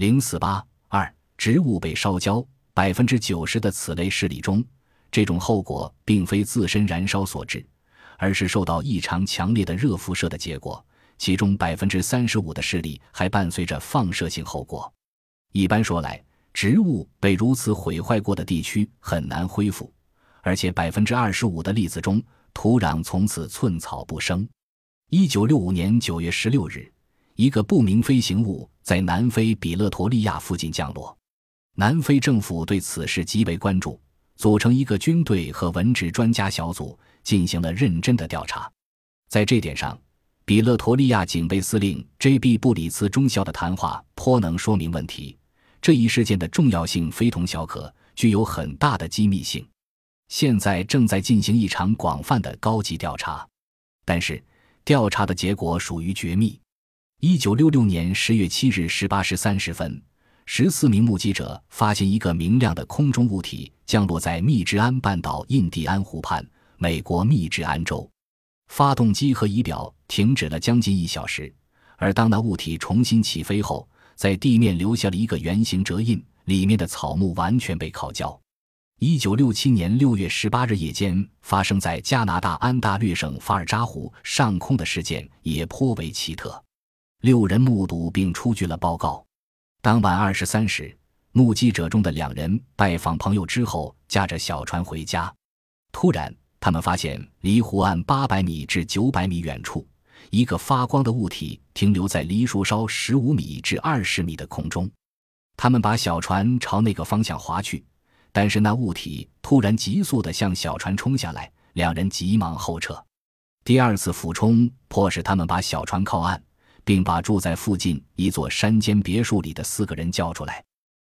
零四八二，植物被烧焦，百分之九十的此类事例中，这种后果并非自身燃烧所致，而是受到异常强烈的热辐射的结果。其中百分之三十五的事例还伴随着放射性后果。一般说来，植物被如此毁坏过的地区很难恢复，而且百分之二十五的例子中，土壤从此寸草不生。一九六五年九月十六日，一个不明飞行物在南非比勒陀利亚附近降落，南非政府对此事极为关注，组成一个军队和文职专家小组进行了认真的调查。在这点上，比勒陀利亚警备司令 J.B. 布里茨中校的谈话颇能说明问题。这一事件的重要性非同小可，具有很大的机密性。现在正在进行一场广泛的高级调查，但是调查的结果属于绝密。一九六六年十月七日十八时三十分，十四名目击者发现一个明亮的空中物体降落在密治安半岛印第安湖畔，美国密治安州。发动机和仪表停止了将近一小时，而当那物体重新起飞后。在地面留下了一个圆形折印，里面的草木完全被烤焦。一九六七年六月十八日夜间发生在加拿大安大略省法尔扎湖上空的事件也颇为奇特。六人目睹并出具了报告。当晚二十三时，目击者中的两人拜访朋友之后，驾着小船回家。突然，他们发现离湖岸八百米至九百米远处。一个发光的物体停留在离树梢十五米至二十米的空中，他们把小船朝那个方向划去，但是那物体突然急速地向小船冲下来，两人急忙后撤。第二次俯冲迫使他们把小船靠岸，并把住在附近一座山间别墅里的四个人叫出来。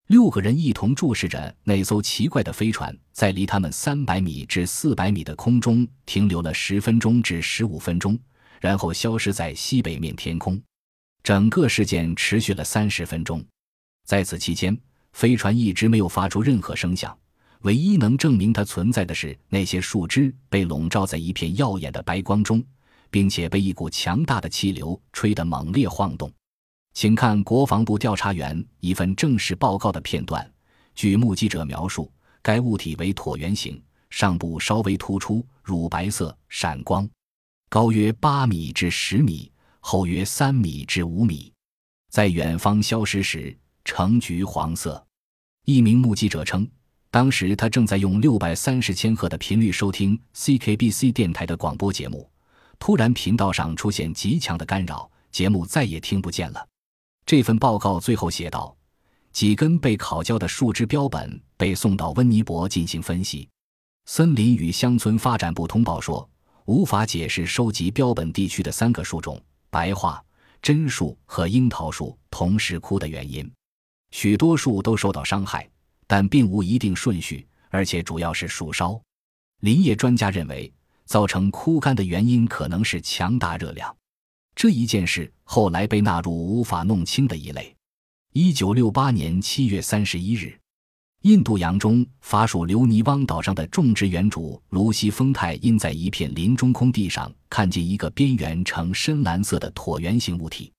六个人一同注视着那艘奇怪的飞船，在离他们三百米至四百米的空中停留了十分钟至十五分钟。然后消失在西北面天空，整个事件持续了三十分钟。在此期间，飞船一直没有发出任何声响。唯一能证明它存在的是那些树枝被笼罩在一片耀眼的白光中，并且被一股强大的气流吹得猛烈晃动。请看国防部调查员一份正式报告的片段。据目击者描述，该物体为椭圆形，上部稍微突出，乳白色，闪光。高约八米至十米，厚约三米至五米，在远方消失时呈橘黄色。一名目击者称，当时他正在用六百三十千赫的频率收听 CKBC 电台的广播节目，突然频道上出现极强的干扰，节目再也听不见了。这份报告最后写道：几根被烤焦的树枝标本被送到温尼伯进行分析。森林与乡村发展部通报说。无法解释收集标本地区的三个树种——白桦、榛树和樱桃树同时枯的原因。许多树都受到伤害，但并无一定顺序，而且主要是树梢。林业专家认为，造成枯干的原因可能是强大热量。这一件事后来被纳入无法弄清的一类。一九六八年七月三十一日。印度洋中法属留尼汪岛上的种植园主卢西丰泰，因在一片林中空地上看见一个边缘呈深蓝色的椭圆形物体。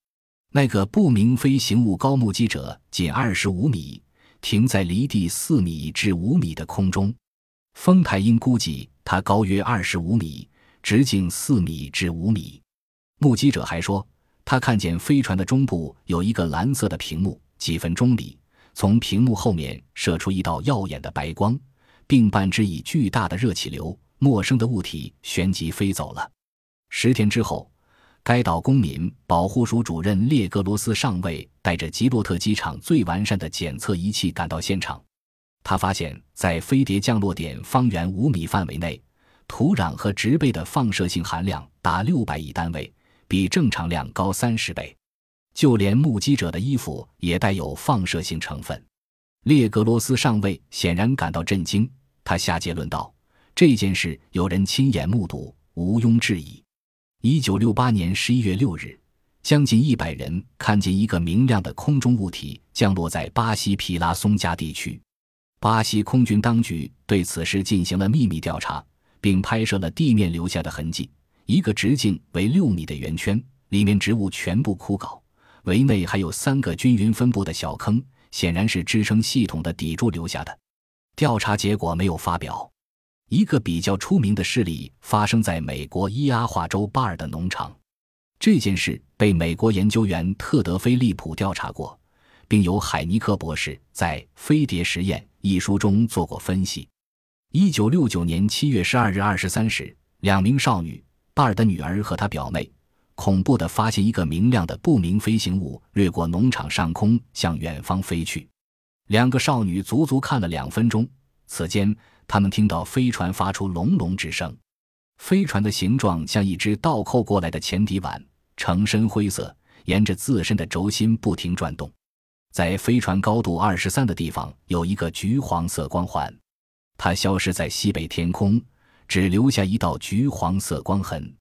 那个不明飞行物高目击者仅二十五米，停在离地四米至五米的空中。丰泰因估计它高约二十五米，直径四米至五米。目击者还说，他看见飞船的中部有一个蓝色的屏幕，几分钟里。从屏幕后面射出一道耀眼的白光，并伴之以巨大的热气流。陌生的物体旋即飞走了。十天之后，该岛公民保护署主任列格罗斯上尉带着吉洛特机场最完善的检测仪器赶到现场。他发现，在飞碟降落点方圆五米范围内，土壤和植被的放射性含量达六百亿单位，比正常量高三十倍。就连目击者的衣服也带有放射性成分，列格罗斯上尉显然感到震惊。他下结论道：“这件事有人亲眼目睹，毋庸置疑。”一九六八年十一月六日，将近一百人看见一个明亮的空中物体降落在巴西皮拉松加地区。巴西空军当局对此事进行了秘密调查，并拍摄了地面留下的痕迹：一个直径为六米的圆圈，里面植物全部枯槁。围内还有三个均匀分布的小坑，显然是支撑系统的底柱留下的。调查结果没有发表。一个比较出名的事例发生在美国伊阿华州巴尔的农场，这件事被美国研究员特德·菲利普调查过，并由海尼克博士在《飞碟实验》一书中做过分析。一九六九年七月十二日二十三时，两名少女巴尔的女儿和她表妹，恐怖地发现一个明亮的不明飞行物掠过农场上空，向远方飞去。两个少女足足看了两分钟，此间。他们听到飞船发出隆隆之声，飞船的形状像一只倒扣过来的前底碗，呈深灰色，沿着自身的轴心不停转动。在飞船高度二十三的地方有一个橘黄色光环，它消失在西北天空，只留下一道橘黄色光痕。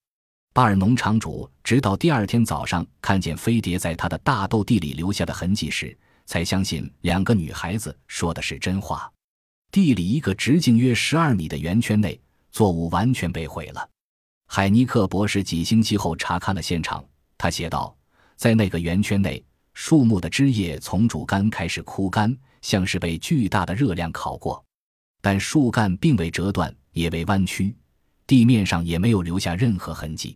巴尔农场主直到第二天早上看见飞碟在他的大豆地里留下的痕迹时，才相信两个女孩子说的是真话。地里一个直径约十二米的圆圈内，作物完全被毁了。海尼克博士几星期后查看了现场，他写道：“在那个圆圈内，树木的枝叶从主干开始枯干，像是被巨大的热量烤过，但树干并未折断，也未弯曲，地面上也没有留下任何痕迹。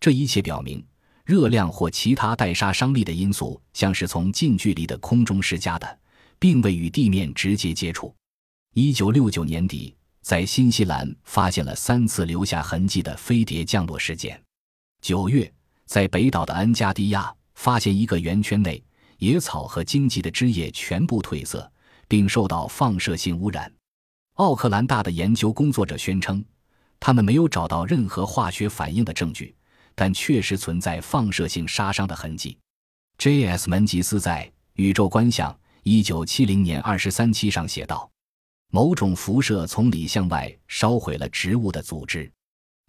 这一切表明，热量或其他带杀伤力的因素，像是从近距离的空中施加的，并未与地面直接接触。”一九六九年底，在新西兰发现了三次留下痕迹的飞碟降落事件。九月，在北岛的安加迪亚发现一个圆圈内，野草和荆棘的枝叶全部褪色，并受到放射性污染。奥克兰大的研究工作者宣称，他们没有找到任何化学反应的证据，但确实存在放射性杀伤的痕迹。J.S. 门吉斯在《宇宙观象》一九七零年二十三期上写道。某种辐射从里向外烧毁了植物的组织。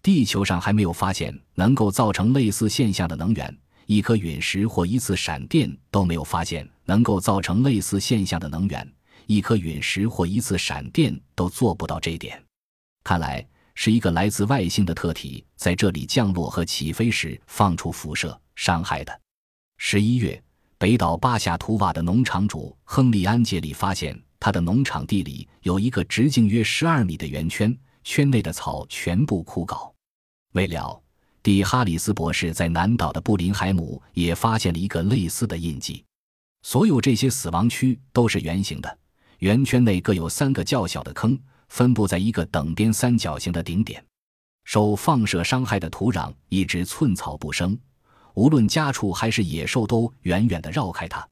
地球上还没有发现能够造成类似现象的能源，一颗陨石或一次闪电都没有发现能够造成类似现象的能源，一颗陨石或一次闪电都做不到这点。看来是一个来自外星的特体在这里降落和起飞时放出辐射伤害的。十一月，北岛巴夏图瓦的农场主亨利安杰里发现。他的农场地里有一个直径约十二米的圆圈，圈内的草全部枯槁。未了，蒂哈里斯博士在南岛的布林海姆也发现了一个类似的印记。所有这些死亡区都是圆形的，圆圈内各有三个较小的坑，分布在一个等边三角形的顶点。受放射伤害的土壤一直寸草不生，无论家畜还是野兽都远远地绕开它。